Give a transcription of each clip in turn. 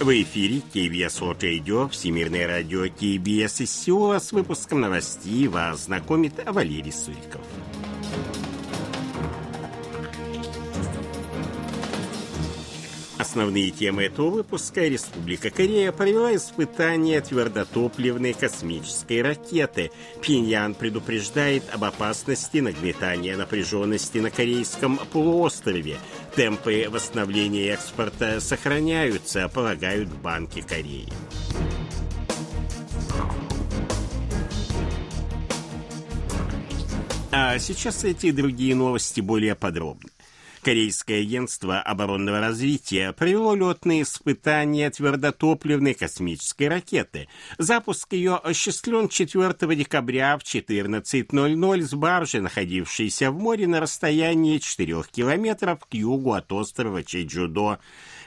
В эфире KBS World Radio, Всемирное радио KBS из Сеула с выпуском новостей вас знакомит Валерий Суриков. Основные темы этого выпуска Республика Корея провела испытания твердотопливной космической ракеты. Пиньян предупреждает об опасности нагнетания напряженности на Корейском полуострове. Темпы восстановления экспорта сохраняются, полагают банки Кореи. А сейчас эти и другие новости более подробно. Корейское агентство оборонного развития провело летные испытания твердотопливной космической ракеты. Запуск ее осуществлен 4 декабря в 14.00 с баржи, находившейся в море на расстоянии 4 километров к югу от острова Чеджудо.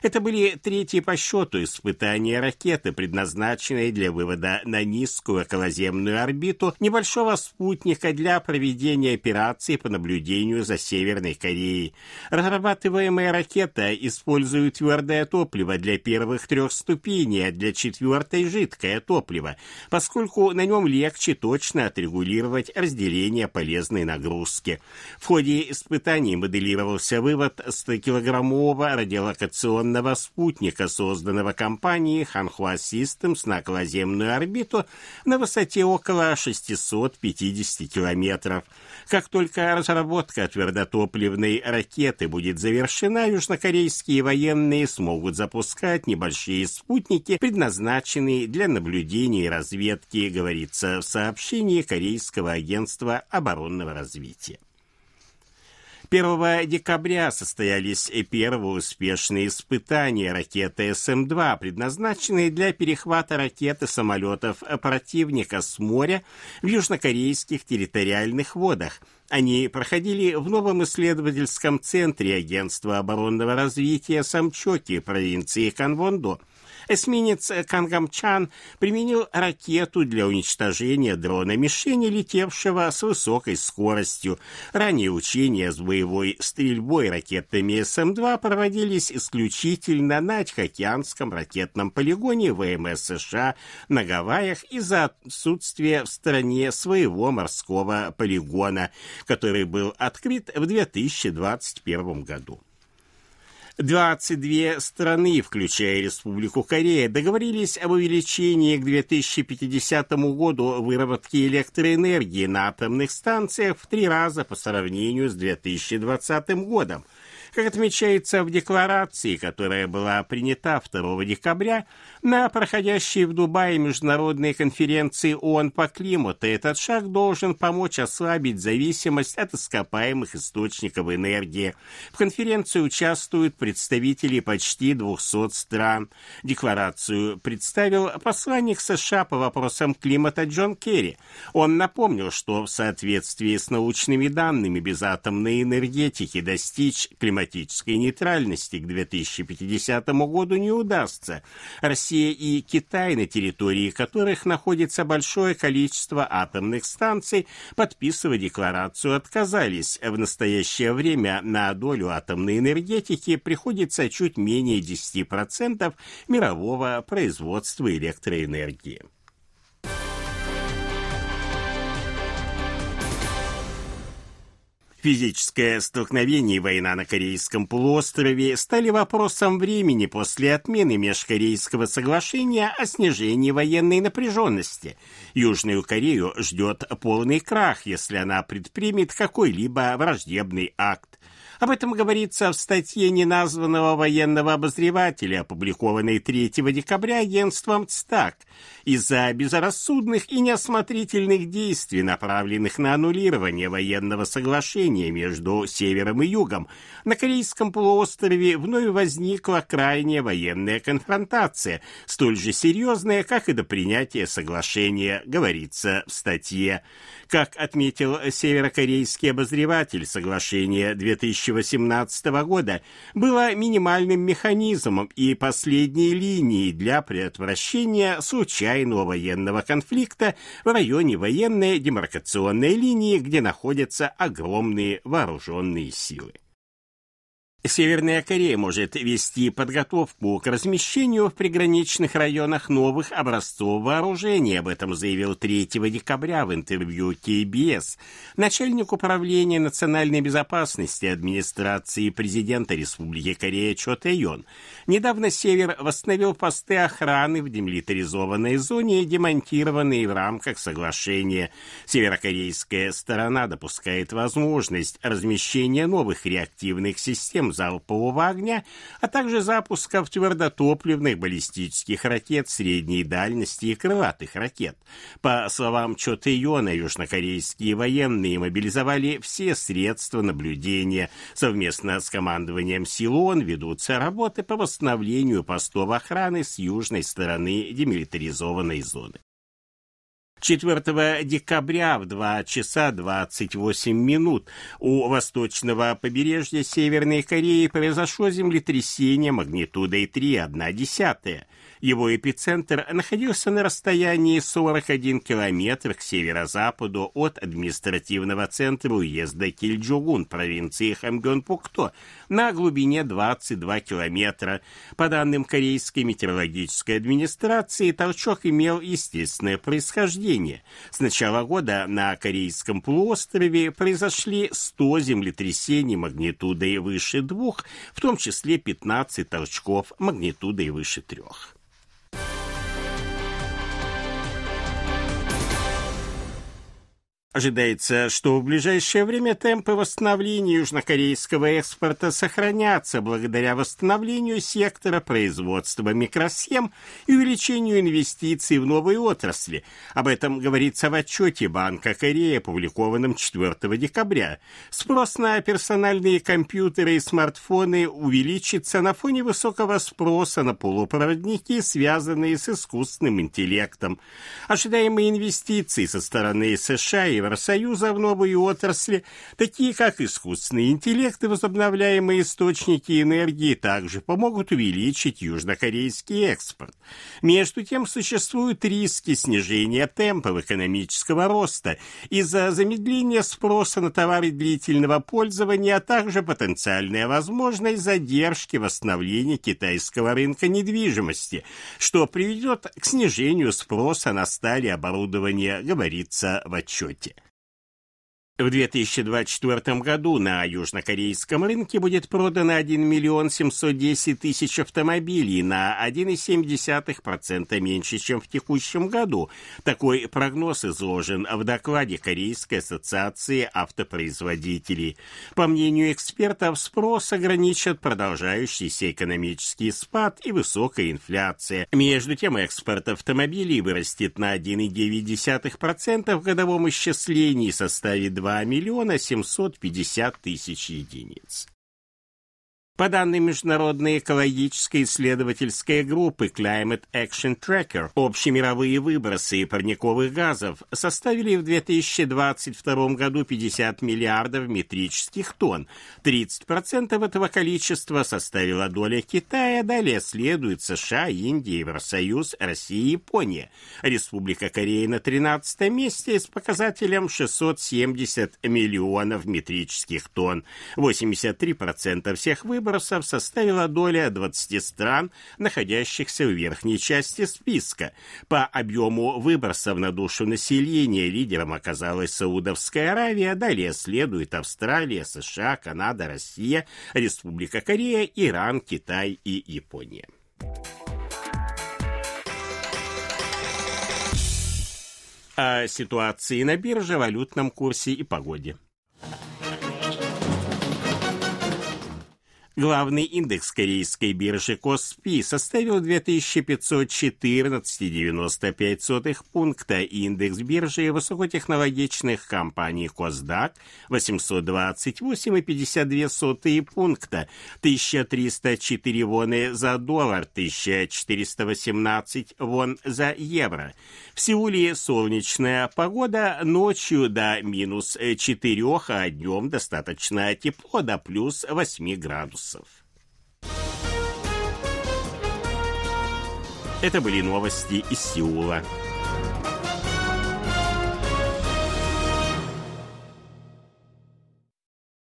Это были третьи по счету испытания ракеты, предназначенной для вывода на низкую околоземную орбиту небольшого спутника для проведения операций по наблюдению за Северной Кореей. Разрабатываемая ракета использует твердое топливо для первых трех ступеней, а для четвертой – жидкое топливо, поскольку на нем легче точно отрегулировать разделение полезной нагрузки. В ходе испытаний моделировался вывод 100-килограммового радиолокационного военного спутника, созданного компанией Hanwha Systems на околоземную орбиту на высоте около 650 километров. Как только разработка твердотопливной ракеты будет завершена, южнокорейские военные смогут запускать небольшие спутники, предназначенные для наблюдения и разведки, говорится в сообщении Корейского агентства оборонного развития. 1 декабря состоялись первые успешные испытания ракеты СМ-2, предназначенные для перехвата ракеты самолетов противника с моря в южнокорейских территориальных водах. Они проходили в новом исследовательском центре Агентства оборонного развития Самчоки провинции Канвондо – Эсминец Кангамчан применил ракету для уничтожения дрона-мишени, летевшего с высокой скоростью. Ранее учения с боевой стрельбой ракетами СМ-2 проводились исключительно на Тихоокеанском ракетном полигоне ВМС США на Гавайях из-за отсутствия в стране своего морского полигона, который был открыт в 2021 году. 22 страны, включая Республику Корея, договорились об увеличении к 2050 году выработки электроэнергии на атомных станциях в три раза по сравнению с 2020 годом – как отмечается в декларации, которая была принята 2 декабря на проходящей в Дубае международной конференции ООН по климату, этот шаг должен помочь ослабить зависимость от ископаемых источников энергии. В конференции участвуют представители почти 200 стран. Декларацию представил посланник США по вопросам климата Джон Керри. Он напомнил, что в соответствии с научными данными без атомной энергетики достичь климатических климатической нейтральности к 2050 году не удастся. Россия и Китай, на территории которых находится большое количество атомных станций, подписывая декларацию, отказались. В настоящее время на долю атомной энергетики приходится чуть менее 10% мирового производства электроэнергии. Физическое столкновение и война на Корейском полуострове стали вопросом времени после отмены Межкорейского соглашения о снижении военной напряженности. Южную Корею ждет полный крах, если она предпримет какой-либо враждебный акт. Об этом говорится в статье неназванного военного обозревателя, опубликованной 3 декабря агентством ЦТАК, из-за безрассудных и неосмотрительных действий, направленных на аннулирование военного соглашения между Севером и Югом, на Корейском полуострове вновь возникла крайняя военная конфронтация, столь же серьезная, как и до принятия соглашения, говорится в статье. Как отметил северокорейский обозреватель соглашения 2000 2018 года была минимальным механизмом и последней линией для предотвращения случайного военного конфликта в районе военной демаркационной линии, где находятся огромные вооруженные силы. Северная Корея может вести подготовку к размещению в приграничных районах новых образцов вооружения. Об этом заявил 3 декабря в интервью КБС начальник управления национальной безопасности администрации президента Республики Корея Чо Тэйон. Недавно Север восстановил посты охраны в демилитаризованной зоне, демонтированные в рамках соглашения. Северокорейская сторона допускает возможность размещения новых реактивных систем залпового огня, а также запусков твердотопливных баллистических ракет средней дальности и крылатых ракет. По словам Чо Тэйона, южнокорейские военные мобилизовали все средства наблюдения. Совместно с командованием сил ведутся работы по восстановлению постов охраны с южной стороны демилитаризованной зоны. 4 декабря в 2 часа 28 минут у восточного побережья Северной Кореи произошло землетрясение магнитудой 3,1. Его эпицентр находился на расстоянии 41 километр к северо-западу от административного центра уезда Кильджугун провинции Хамгёнпукто на глубине 22 километра. По данным Корейской метеорологической администрации, толчок имел естественное происхождение. С начала года на Корейском полуострове произошли 100 землетрясений магнитудой выше двух, в том числе 15 толчков магнитудой выше трех. Ожидается, что в ближайшее время темпы восстановления южнокорейского экспорта сохранятся благодаря восстановлению сектора производства микросхем и увеличению инвестиций в новые отрасли. Об этом говорится в отчете Банка Кореи, опубликованном 4 декабря. Спрос на персональные компьютеры и смартфоны увеличится на фоне высокого спроса на полупроводники, связанные с искусственным интеллектом. Ожидаемые инвестиции со стороны США и Евросоюза в новые отрасли, такие как искусственный интеллект и возобновляемые источники энергии, также помогут увеличить южнокорейский экспорт. Между тем, существуют риски снижения темпов экономического роста из-за замедления спроса на товары длительного пользования, а также потенциальная возможность задержки восстановления китайского рынка недвижимости, что приведет к снижению спроса на стали оборудование, говорится в отчете. В 2024 году на южнокорейском рынке будет продано 1 миллион 710 тысяч автомобилей на 1,7% меньше, чем в текущем году. Такой прогноз изложен в докладе Корейской ассоциации автопроизводителей. По мнению экспертов, спрос ограничат продолжающийся экономический спад и высокая инфляция. Между тем, экспорт автомобилей вырастет на 1,9% в годовом исчислении и составит 2 миллиона 750 тысяч единиц. По данным Международной экологической исследовательской группы Climate Action Tracker, общемировые выбросы парниковых газов составили в 2022 году 50 миллиардов метрических тонн. 30% этого количества составила доля Китая, далее следуют США, Индия, Евросоюз, Россия и Япония. Республика Корея на 13 месте с показателем 670 миллионов метрических тонн. 83% всех выбросов выбросов составила доля 20 стран, находящихся в верхней части списка. По объему выбросов на душу населения лидером оказалась Саудовская Аравия, далее следует Австралия, США, Канада, Россия, Республика Корея, Иран, Китай и Япония. О ситуации на бирже, валютном курсе и погоде. Главный индекс корейской биржи Коспи составил 2514,95 пункта, индекс биржи высокотехнологичных компаний Косдак 828,52 пункта, 1304 воны за доллар, 1418 вон за евро. В Сеуле солнечная погода, ночью до минус 4, а днем достаточно тепло до плюс 8 градусов вопросов. Это были новости из Сеула.